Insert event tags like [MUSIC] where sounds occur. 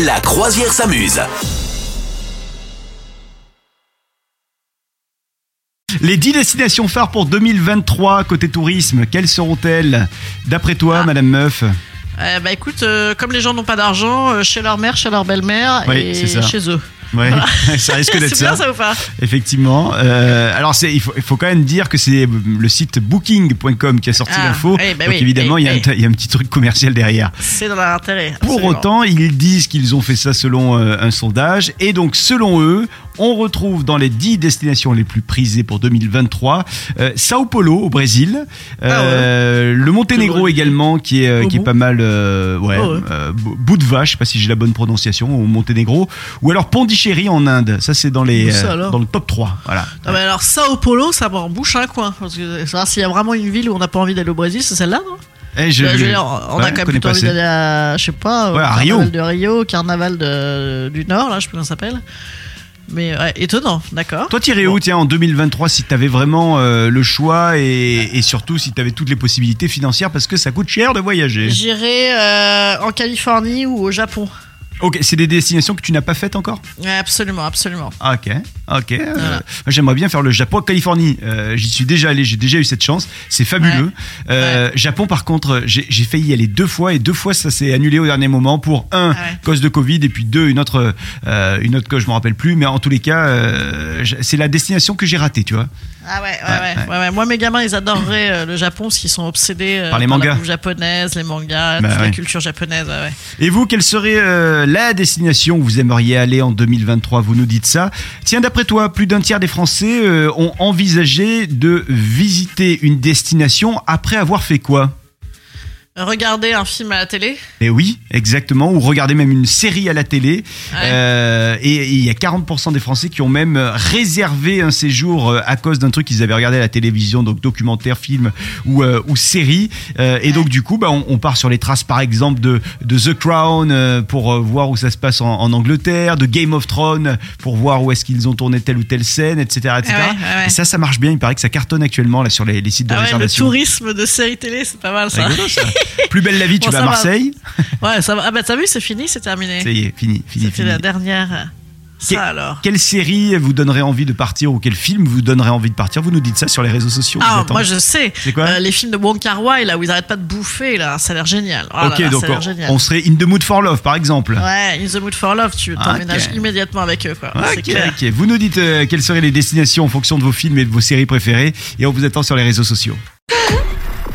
La croisière s'amuse. Les 10 destinations phares pour 2023 côté tourisme, quelles seront-elles? D'après toi, Ah. Madame Meuf Euh, bah écoute, euh, comme les gens n'ont pas d'argent, euh, chez leur mère, chez leur belle-mère Oui, et c'est ça. chez eux. Ouais, [LAUGHS] ça risque [LAUGHS] d'être ça. ça ou pas Effectivement. Euh, alors, il, faut, il faut quand même dire que c'est le site booking.com qui a sorti Ah, l'info. oui, bah Donc, oui, évidemment, oui, il y, a un- oui. il y a un petit truc commercial derrière. C'est dans leur intérêt. Pour absolument. autant, ils disent qu'ils ont fait ça selon euh, un sondage. Et donc, selon eux, on retrouve dans les 10 destinations les plus prisées pour 2023 euh, Sao Paulo au Brésil, euh, le Monténégro également qui est, euh, qui est bon pas mal, euh, ouais, Oh ouais. je sais pas si j'ai la bonne prononciation, au Monténégro, ou alors Pondichéry en Inde. Ça, c'est dans, les, ça, dans le top 3. Voilà. Non, mais alors, Sao Paulo, ça m'en bouche un coin. Parce que s'il y a vraiment une ville où on n'a pas envie d'aller au Brésil, c'est celle-là, non? Eh, je, Bah, je on ouais, a quand même plutôt pas envie d'aller à, je sais pas, au Ouais, à carnaval Rio. de Rio, carnaval de, du Nord, là, je sais plus comment ça s'appelle. Mais ouais, étonnant, d'accord. Toi, t'irais où, tiens, en 2023, si t'avais vraiment euh, le choix et, et surtout si t'avais toutes les possibilités financières parce que ça coûte cher de voyager J'irai euh, en Californie ou au Japon. Ok, c'est des destinations que tu n'as pas faites encore absolument, absolument. Ah, Ok, ok. euh, Voilà. J'aimerais bien faire le Japon, Californie. euh, J'y suis déjà allé, j'ai déjà eu cette chance. C'est fabuleux. Euh, Japon, par contre, j'ai failli y aller deux fois et deux fois ça s'est annulé au dernier moment pour un Ouais. cause de Covid et puis deux une autre une autre cause je me rappelle plus. Mais en tous les cas, c'est la destination que j'ai ratée, tu vois. Ah ouais, ouais, Ouais, ouais. ouais, ouais. Moi, mes gamins, ils adoreraient euh, le Japon parce qu'ils sont obsédés euh, Par les mangas. la bouffe japonaise, les mangas, Bah toute la culture japonaise. Et vous, quelle serait euh, la destination où vous aimeriez aller en 2023 Vous nous dites ça. Tiens, d'après toi, plus d'un tiers des Français euh, ont envisagé de visiter une destination après avoir fait quoi? Regarder un film à la télé. Et oui, exactement. Ou regarder même une série à la télé. Ouais. Euh, et il y a 40% des Français qui ont même réservé un séjour euh, à cause d'un truc qu'ils avaient regardé à la télévision, donc documentaire, film ou, euh, ou série. Euh, et donc du coup, bah, on, on part sur les traces, par exemple, de, de The Crown euh, pour euh, voir où ça se passe en, en Angleterre, de Game of Thrones pour voir où est-ce qu'ils ont tourné telle ou telle scène, etc., etc. Ouais. Et ça, ça marche bien. Il paraît que ça cartonne actuellement là sur les, les sites de Ah ouais, le réservation. tourisme de série télé, c'est pas mal ça. [LAUGHS] Plus belle la vie, tu Bon, vas à va. Marseille. Ouais, ça va. Ah bah t'as vu, c'est fini, c'est terminé. Ça y est, fini, fini, C'était la dernière. Ça alors. Quelle série vous donnerait envie de partir ou quel film vous donnerait envie de partir? Vous nous dites ça sur les réseaux sociaux. Ah, moi je sais. C'est quoi? Euh, Les films de Wong Kar Wai là où ils arrêtent pas de bouffer là, ça a l'air génial. Oh là ok, là, donc ça a l'air on, génial. on serait In the Mood for Love par exemple. Ouais, In the Mood for Love, tu Ah, t'emménages immédiatement avec eux quoi. c'est Ok, clair. ok. Vous nous dites euh, quelles seraient les destinations en fonction de vos films et de vos séries préférées et on vous attend sur les réseaux sociaux.